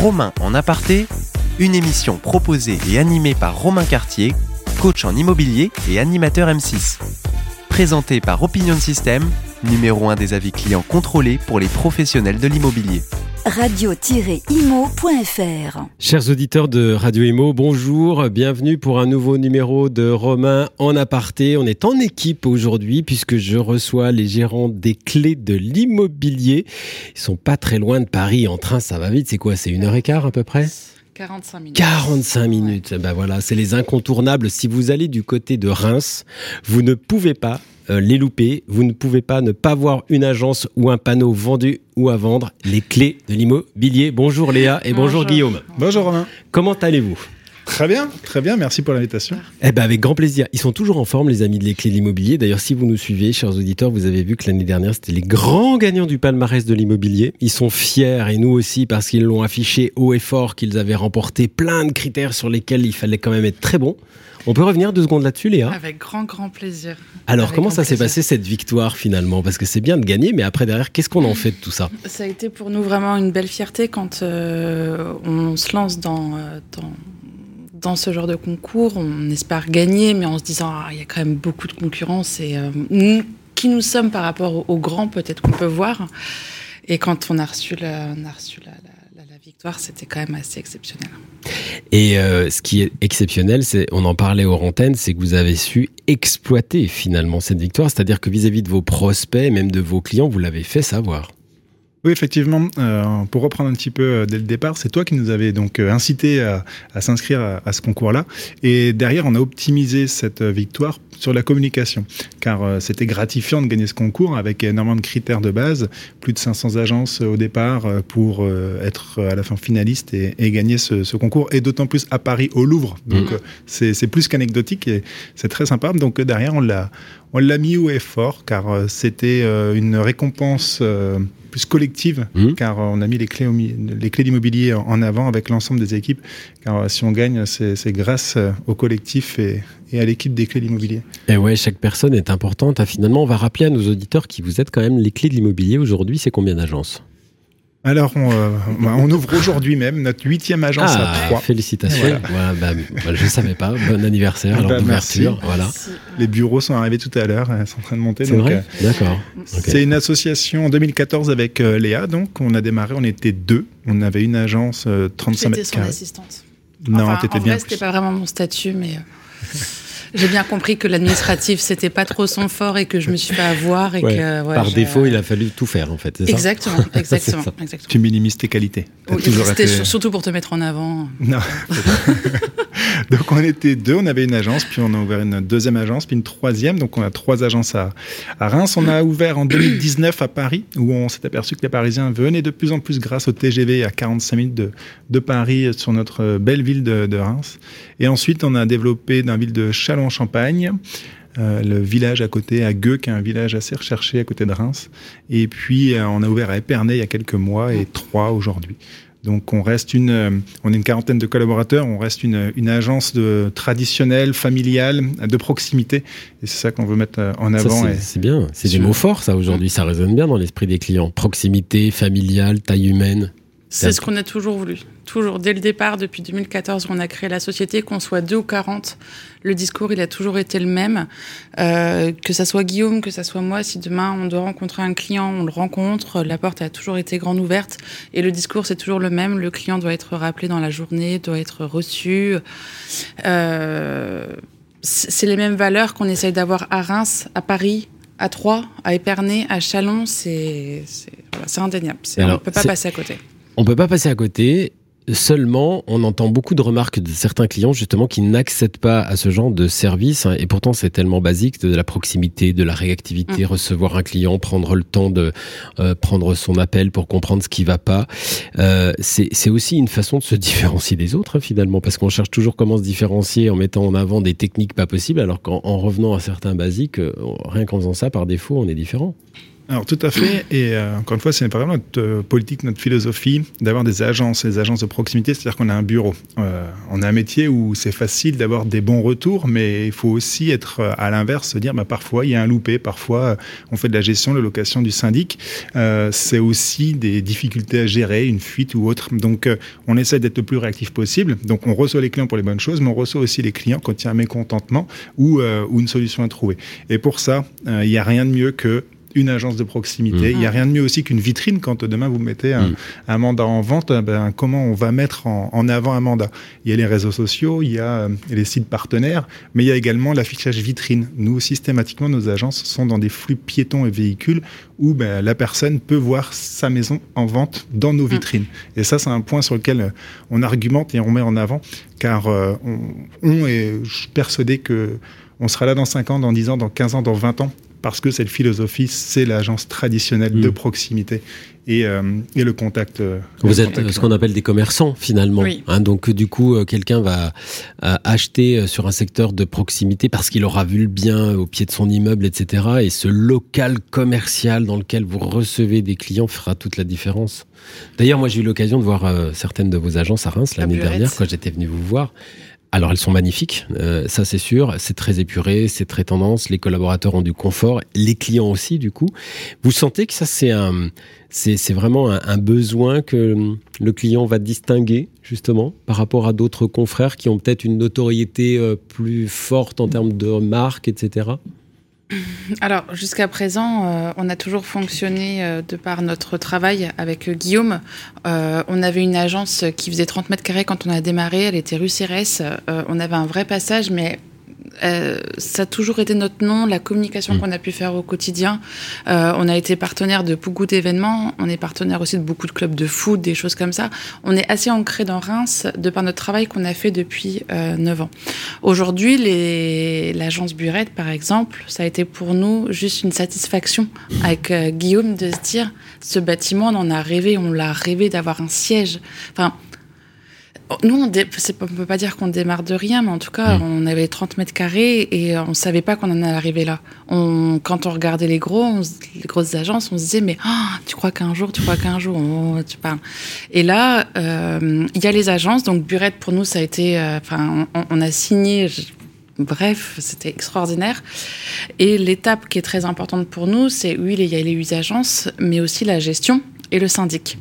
Romain en aparté, une émission proposée et animée par Romain Cartier, coach en immobilier et animateur M6. Présentée par Opinion System, numéro 1 des avis clients contrôlés pour les professionnels de l'immobilier radio-imo.fr. Chers auditeurs de Radio Imo, bonjour, bienvenue pour un nouveau numéro de Romain en aparté. On est en équipe aujourd'hui puisque je reçois les gérants des clés de l'immobilier. Ils sont pas très loin de Paris en train, ça va vite. C'est quoi C'est une heure et quart à peu près 45 minutes. 45 minutes. Ben voilà, c'est les incontournables. Si vous allez du côté de Reims, vous ne pouvez pas les louper. Vous ne pouvez pas ne pas voir une agence ou un panneau vendu ou à vendre. Les clés de l'immobilier. Bonjour Léa et bonjour, Guillaume. Bonjour Romain. Comment allez-vous? Très bien, très bien, merci pour l'invitation. Eh ben avec grand plaisir. Ils sont toujours en forme, les amis de les clés de l'immobilier. D'ailleurs, si vous nous suivez, chers auditeurs, vous avez vu que l'année dernière, c'était les grands gagnants du palmarès de l'immobilier. Ils sont fiers, et nous aussi, parce qu'ils l'ont affiché haut et fort, qu'ils avaient remporté plein de critères sur lesquels il fallait quand même être très bon. On peut revenir deux secondes là-dessus, Léa? Avec grand, grand plaisir. Alors, comment ça s'est passé cette victoire finalement? Parce que c'est bien de gagner, mais après, derrière, qu'est-ce qu'on en fait de tout ça? Ça a été pour nous vraiment une belle fierté quand euh, on se lance dans, euh, dans, dans, ce genre de concours. On espère gagner, mais en se disant, ah, il y a quand même beaucoup de concurrence et euh, qui nous sommes par rapport aux, grands, peut-être qu'on peut voir. Et quand on a reçu la, victoire, c'était quand même assez exceptionnel. Et euh, ce qui est exceptionnel, c'est, on en parlait aux antennes, c'est que vous avez su exploiter finalement cette victoire, c'est-à-dire que vis-à-vis de vos prospects, même de vos clients, vous l'avez fait savoir. Oui, effectivement. Euh, pour reprendre un petit peu euh, dès le départ, c'est toi qui nous avais donc incité à, s'inscrire à, à, ce concours-là. Et derrière, on a optimisé cette victoire sur la communication, car euh, c'était gratifiant de gagner ce concours avec énormément de critères de base, plus de 500 agences au départ euh, pour euh, être à la fin finaliste et, gagner ce, concours, et d'autant plus à Paris au Louvre. Donc mmh. c'est plus qu'anecdotique et c'est très sympa. Donc derrière, on l'a on l'a mis au effort, car c'était une récompense plus collective, mmh. car on a mis les clés, les clés d'immobilier en avant avec l'ensemble des équipes. Car si on gagne, c'est grâce au collectif et, et à l'équipe des clés de l'immobilier. Et ouais, chaque personne est importante. Ah, finalement, on va rappeler à nos auditeurs qui vous êtes quand même les clés de l'immobilier aujourd'hui. C'est combien d'agences? Alors, euh, on, ouvre aujourd'hui même notre huitième agence à ah, trois. Félicitations. Bah, je ne savais pas. Bon anniversaire, alors bah, Voilà. Les bureaux sont arrivés tout à l'heure, ils sont en train de monter. C'est vrai euh, D'accord. C'est une association en 2014 avec euh, Léa. Donc, on a démarré, on était deux. On avait une agence 35 mètres carrés. assistante. Non, enfin, t'étais bien. Vrai, c'était pas vraiment mon statut, mais. J'ai bien compris que l'administratif, c'était pas trop son fort et que je me suis fait avoir. Et que, Par défaut, il a fallu tout faire, en fait. Exactement, exactement, exactement. Tu minimises tes qualités. C'était surtout pour te mettre en avant. Non. donc, on était deux, on avait une agence, puis on a ouvert une deuxième agence, puis une troisième. Donc, on a trois agences à, à Reims. On a ouvert en 2019 à Paris, où on s'est aperçu que les Parisiens venaient de plus en plus grâce au TGV à 45 minutes de, de Paris sur notre belle ville de, de Reims. Et ensuite, on a développé dans ville de Chalon en champagne euh, le village à côté, à Gueux, qui est un village assez recherché à côté de Reims. Et puis, euh, on a ouvert à Épernay il y a quelques mois et trois aujourd'hui. Donc, on reste une, euh, on est une quarantaine de collaborateurs, on reste une, une agence de, traditionnelle, familiale, de proximité. Et c'est ça qu'on veut mettre en avant. C'est bien, c'est des mots forts, ça, aujourd'hui. Ça résonne bien dans l'esprit des clients. Proximité, familiale, taille humaine. C'est ce qu'on a toujours voulu. Toujours, dès le départ, depuis 2014, on a créé la société, qu'on soit 2 ou 40, le discours, il a toujours été le même. Euh, que ça soit Guillaume, que ça soit moi, si demain on doit rencontrer un client, on le rencontre, la porte a toujours été grande ouverte. Et le discours, c'est toujours le même. Le client doit être rappelé dans la journée, doit être reçu. Euh, c'est les mêmes valeurs qu'on essaye d'avoir à Reims, à Paris, à Troyes, à Épernay, à Chalon. C'est indéniable. on ne peut pas passer à côté. On peut pas passer à côté. Seulement, on entend beaucoup de remarques de certains clients justement qui n'accèdent pas à ce genre de service. Hein, et pourtant, c'est tellement basique de la proximité, de la réactivité, mm. recevoir un client, prendre le temps de euh, prendre son appel pour comprendre ce qui va pas. Euh, c'est aussi une façon de se différencier des autres hein, finalement, parce qu'on cherche toujours comment se différencier en mettant en avant des techniques pas possibles, alors qu'en revenant à certains basiques, euh, rien qu'en faisant ça par défaut, on est différent. Alors tout à fait, et euh, encore une fois, c'est vraiment notre euh, politique, notre philosophie d'avoir des agences, des agences de proximité, c'est-à-dire qu'on a un bureau. Euh, on a un métier où c'est facile d'avoir des bons retours, mais il faut aussi être à l'inverse, se dire bah, parfois il y a un loupé, parfois on fait de la gestion, de location du syndic. c'est aussi des difficultés à gérer, une fuite ou autre. Donc on essaie d'être le plus réactif possible. Donc on reçoit les clients pour les bonnes choses, mais on reçoit aussi les clients quand il y a un mécontentement ou, ou une solution à trouver. Et pour ça, il n'y a rien de mieux que une agence de proximité. Il n'y a rien de mieux aussi qu'une vitrine quand demain vous mettez un, mm. mandat en vente. Ben, comment on va mettre en, avant un mandat? Il y a les réseaux sociaux, il y a euh, les sites partenaires, mais il y a également l'affichage vitrine. Nous, systématiquement, nos agences sont dans des flux piétons et véhicules où ben, la personne peut voir sa maison en vente dans nos mm. vitrines. Et ça, c'est un point sur lequel euh, on argumente et on met en avant, car euh, on, est persuadé que on sera là dans 5 ans, dans 10 ans, dans 15 ans, dans 20 ans parce que cette philosophie, c'est l'agence traditionnelle de mm. proximité et, euh, et, le contact. Euh, Vous êtes ce qu'on appelle des commerçants finalement. Hein, donc du coup, euh, quelqu'un va acheter sur un secteur de proximité parce qu'il aura vu le bien au pied de son immeuble, etc. Et ce local commercial dans lequel vous recevez des clients fera toute la différence. D'ailleurs, moi j'ai eu l'occasion de voir certaines de vos agences à Reims l'année dernière quand j'étais venu vous voir. Alors elles sont magnifiques, euh, ça c'est sûr, c'est très épuré, c'est très tendance, les collaborateurs ont du confort, les clients aussi du coup. Vous sentez que ça c'est un, c'est vraiment un, besoin que le client va distinguer justement par rapport à d'autres confrères qui ont peut-être une notoriété euh, plus forte en termes de marque, etc. Alors, jusqu'à présent, euh, on a toujours fonctionné euh, de par notre travail avec euh, Guillaume. on avait une agence qui faisait 30 mètres carrés quand on a démarré. Elle était rue Cérès. on avait un vrai passage, mais euh, ça a toujours été notre nom, la communication mm. qu'on a pu faire au quotidien. Euh, on a été partenaire de beaucoup d'événements, on est partenaire aussi de beaucoup de clubs de foot, des choses comme ça. On est assez ancré dans Reims de par notre travail qu'on a fait depuis euh, 9 ans. Aujourd'hui, l'agence Burette, par exemple, ça a été pour nous juste une satisfaction avec euh, Guillaume de se dire, ce bâtiment, on en a rêvé, on l'a rêvé d'avoir un siège. Enfin, nous, on ne peut pas dire qu'on démarre de rien, mais en tout cas, mm. on avait 30 mètres carrés et on ne savait pas qu'on en allait arriver là. On, quand on regardait les gros, les grosses agences, on se disait, mais oh, tu crois qu'un jour, tu crois qu'un jour, tu parles. Et là, euh, il y a les agences. Donc, Burette, pour nous, ça a été. Euh, enfin, on, a signé. Bref, c'était extraordinaire. Et l'étape qui est très importante pour nous, c'est oui, il y a les agences, mais aussi la gestion et le syndic.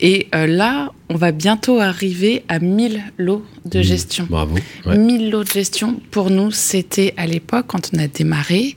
Et euh, là, on va bientôt arriver à 1000 lots de mmh. gestion. bravo. 1000 lots de gestion, pour nous, c'était à l'époque, quand on a démarré.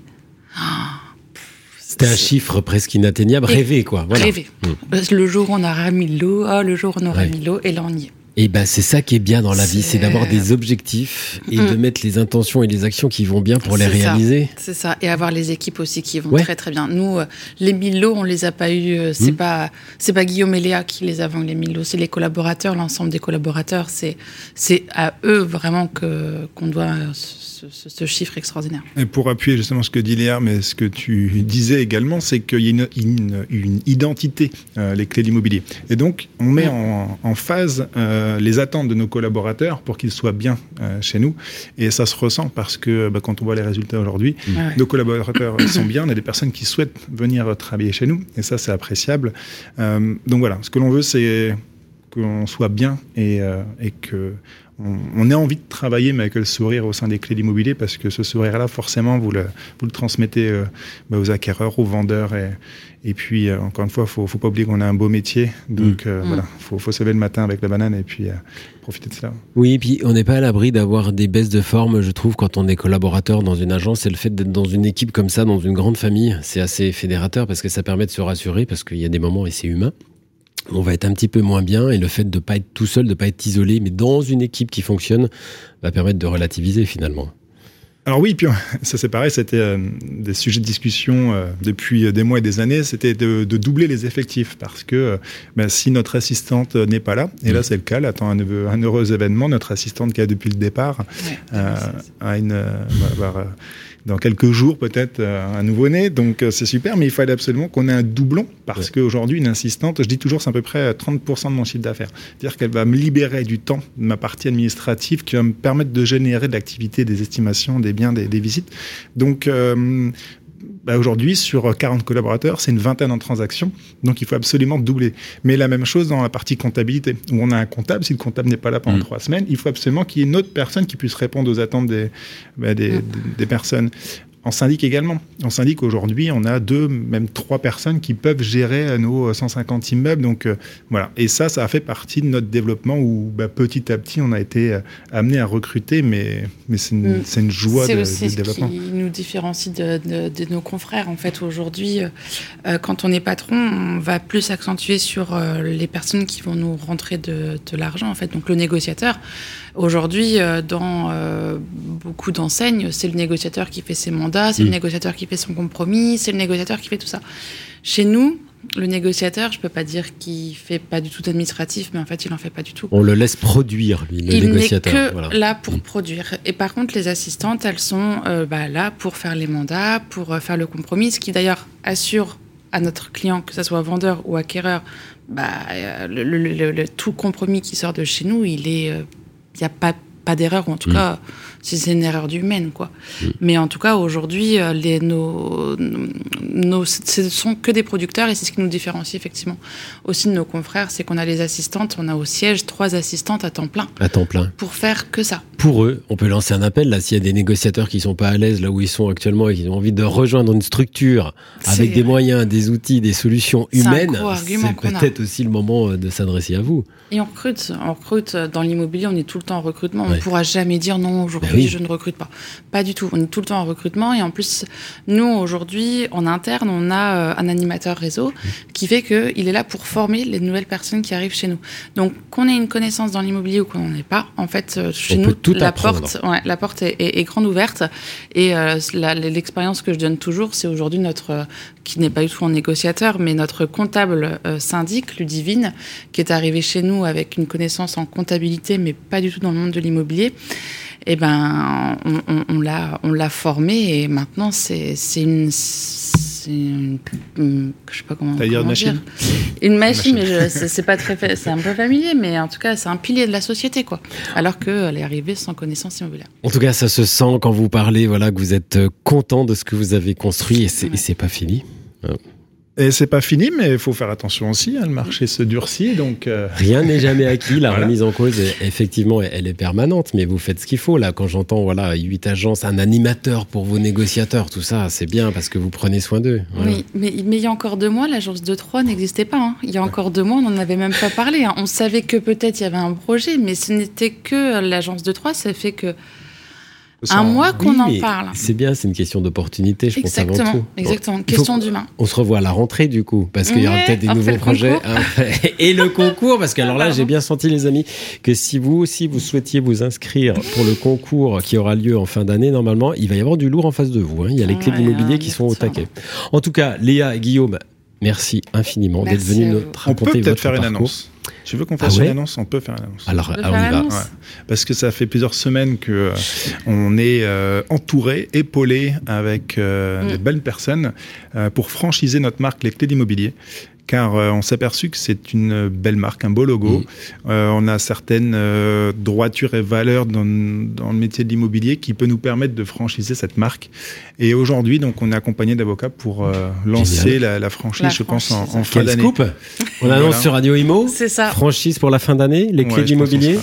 c'était un chiffre presque inatteignable, rêvé quoi. Voilà. Rêvé. Mmh. Le jour où on aura 1000 lots, oh, le jour où on aura 1000 lots, et là on y est. Et ben c'est ça qui est bien dans la vie, c'est d'avoir des objectifs et de mm. mettre les intentions et les actions qui vont bien pour les réaliser. C'est ça, et avoir les équipes aussi qui vont très très bien. Nous, euh, les mille lots, on les a pas eu. Euh, c'est mm. pas c'est pas Guillaume et Léa qui les avons les mille lots, c'est les collaborateurs, l'ensemble des collaborateurs. C'est c'est à eux vraiment que qu'on doit euh, ce, chiffre extraordinaire. Et pour appuyer justement ce que dit Léa, mais ce que tu disais également, c'est qu'il y a une, une, identité, euh, les clés de l'immobilier. Et donc, on met en, en phase euh, les attentes de nos collaborateurs pour qu'ils soient bien euh, chez nous. Et ça se ressent parce que bah, quand on voit les résultats aujourd'hui, nos collaborateurs sont bien. On a des personnes qui souhaitent venir travailler chez nous. Et ça, c'est appréciable. donc voilà, ce que l'on veut, c'est qu'on soit bien et, et que on, a envie de travailler, mais avec le sourire au sein des clés d'immobilier, parce que ce sourire-là, forcément, vous le, vous le transmettez euh, bah, aux acquéreurs, aux vendeurs. Et, et puis, euh, encore une fois, il faut, faut pas oublier qu'on a un beau métier. Donc, mm. euh, voilà, mm. faut, faut se lever le matin avec la banane et puis profiter de ça. Oui, et puis on n'est pas à l'abri d'avoir des baisses de forme, je trouve, quand on est collaborateur dans une agence. C'est le fait d'être dans une équipe comme ça, dans une grande famille. C'est assez fédérateur parce que ça permet de se rassurer, parce qu'il y a des moments et c'est humain on va être un petit peu moins bien et le fait de ne pas être tout seul, de ne pas être isolé, mais dans une équipe qui fonctionne, va permettre de relativiser finalement. Alors oui, puis ça c'est pareil, c'était euh, des sujets de discussion euh, depuis des mois et des années, c'était de, doubler les effectifs parce que euh, ben, si notre assistante n'est pas là, et là mm. c'est le cas, là attend un, un, heureux événement, notre assistante qui a depuis le départ a une, dans quelques jours peut-être euh, un nouveau-né. Donc euh, c'est super, mais il fallait absolument qu'on ait un doublon parce qu'aujourd'hui, une assistante, je dis toujours, c'est à peu près 30% de mon chiffre d'affaires. C'est-à-dire qu'elle va me libérer du temps de ma partie administrative qui va me permettre de générer de l'activité, des estimations, des biens, des, visites. Donc, euh, bah, aujourd'hui, sur 40 collaborateurs, c'est une vingtaine en transactions. Donc, il faut absolument doubler. Mais la même chose dans la partie comptabilité, où on a un comptable. Si le comptable n'est pas là pendant mmh. trois semaines, il faut absolument qu'il y ait une autre personne qui puisse répondre aux attentes des, bah, des, mmh. des personnes. En syndic également. En syndic, aujourd'hui, on a deux, même trois personnes qui peuvent gérer nos 150 immeubles. Donc euh, voilà. Et ça, ça a fait partie de notre développement où bah, petit à petit, on a été euh, amené à recruter, mais, mais c'est une, mm. une, joie de, aussi développement. Ce qui nous différencie de, de, nos confrères. En fait, aujourd'hui, euh, quand on est patron, on va plus accentuer sur les personnes qui vont nous rentrer de, de l'argent. En fait, donc le négociateur. Aujourd'hui, dans beaucoup d'enseignes, c'est le négociateur qui fait ses mandats c'est le mm. négociateur qui fait son compromis, c'est le négociateur qui fait tout ça. Chez nous, le négociateur, je peux pas dire qu'il fait pas du tout administratif, mais en fait, il en fait pas du tout. On le laisse produire, lui, le négociateur. Il n'est que là pour mm. produire. Et par contre, les assistantes, elles sont euh, bah, là pour faire les mandats, pour euh, faire le compromis, ce qui d'ailleurs assure à notre client, que ce soit vendeur ou acquéreur, bah, euh, le, tout compromis qui sort de chez nous, il est, il n'y a pas pas d'erreur, ou en tout mm. cas, si c'est une erreur d'humaine, quoi. Mm. Mais en tout cas, aujourd'hui, euh, les, nos, nos, ce sont que des producteurs et c'est ce qui nous différencie effectivement aussi de nos confrères, c'est qu'on a les assistantes, on a au siège trois assistantes à temps plein. À temps plein. Pour faire que ça. Pour eux, on peut lancer un appel là, s'il y a des négociateurs qui sont pas à l'aise là où ils sont actuellement et qui ont envie de rejoindre une structure avec des moyens, des outils, des solutions humaines, c'est peut-être aussi le moment euh, de s'adresser à vous. Et on recrute, on recrute dans l'immobilier, on est tout le temps en recrutement. On ne pourra jamais dire non aujourd'hui, ben je ne recrute pas. Pas du tout. On est tout le temps en recrutement et en plus, nous aujourd'hui, en interne, on a euh, un animateur réseau qui fait qu'il est là pour former les nouvelles personnes qui arrivent chez nous. Donc, qu'on ait une connaissance dans l'immobilier ou qu'on n'en ait pas, en fait, euh, chez nous, la porte, ouais, la porte est, est, grande ouverte et euh, l'expérience que je donne toujours, c'est aujourd'hui notre qui n'est pas du tout un négociateur, mais notre comptable syndic, Ludivine, qui est arrivé chez nous avec une connaissance en comptabilité, mais pas du tout dans le monde de l'immobilier, eh ben, on, on, l'a, on l'a formé et maintenant c'est, une, je sais pas comment, comment une machine. Une machine, mais c'est, pas très, c'est un peu familier, mais en tout cas c'est un pilier de la société, quoi. Alors qu'elle est arrivée sans connaissance immobilière. En tout cas, ça se sent quand vous parlez, voilà, que vous êtes content de ce que vous avez construit et c'est, et c'est pas fini. Et c'est pas fini, mais il faut faire attention aussi. Hein, le marché se durcit, donc euh, rien n'est jamais acquis. La remise en cause, effectivement, elle est permanente, mais vous faites ce qu'il faut. Là, quand j'entends voilà huit agences, un animateur pour vos négociateurs, tout ça, c'est bien parce que vous prenez soin d'eux. Oui, mais, mais, il y a encore deux mois, l'agence de 3 n'existait pas. Hein. Il y a encore deux mois, on n'en avait même pas parlé. Hein. On savait que peut-être il y avait un projet, mais ce n'était que l'agence de 3. Ça fait que un mois qu'on en parle. C'est bien, c'est une question d'opportunité, je pense avant tout. Exactement, question d'humain. On se revoit à la rentrée du coup, parce qu'il y aura peut-être des nouveaux projets. Et le concours, parce que alors là, j'ai bien senti les amis que si vous aussi vous souhaitiez vous inscrire pour le concours qui aura lieu en fin d'année, normalement, il va y avoir du lourd en face de vous. Hein. Il y a les clés de l'immobilier qui sont au taquet. En tout cas, Léa et Guillaume, merci infiniment d'être venus nous raconter votre faire une annonce. Tu veux qu'on fasse ah une annonce? On peut faire une annonce. Alors, on y va. Parce que ça fait plusieurs semaines que euh, on est euh, entouré, épaulé avec euh, mm. des belles personnes pour franchiser notre marque Les Clés d'Immobilier car euh, on s'est aperçu que c'est une belle marque, un beau logo. Mm. Euh, on a certaines euh, droitures et valeurs dans, dans le métier de l'immobilier qui peut nous permettre de franchiser cette marque. Et aujourd'hui, donc, on est accompagné d'avocats pour lancer la, franchise, je pense, en, fin d'année. On annonce sur Radio Imo. C'est ça. Franchise pour la fin d'année, les clés d'immobilier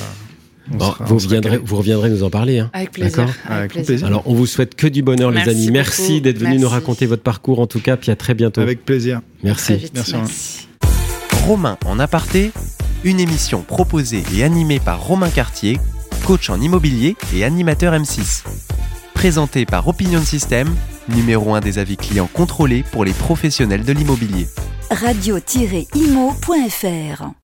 vous, reviendrez, vous reviendrez nous en parler. Hein. Avec plaisir. Avec plaisir. Alors, on vous souhaite que du bonheur, les amis. Merci d'être venus nous raconter votre parcours, en tout cas, puis à très bientôt. Avec plaisir. Merci. merci. Romain en aparté, une émission proposée et animée par Romain Cartier, coach en immobilier et animateur M6. Présentée par Opinion System, numéro 1 des avis clients contrôlés pour les professionnels de l'immobilier. Radio-imo.fr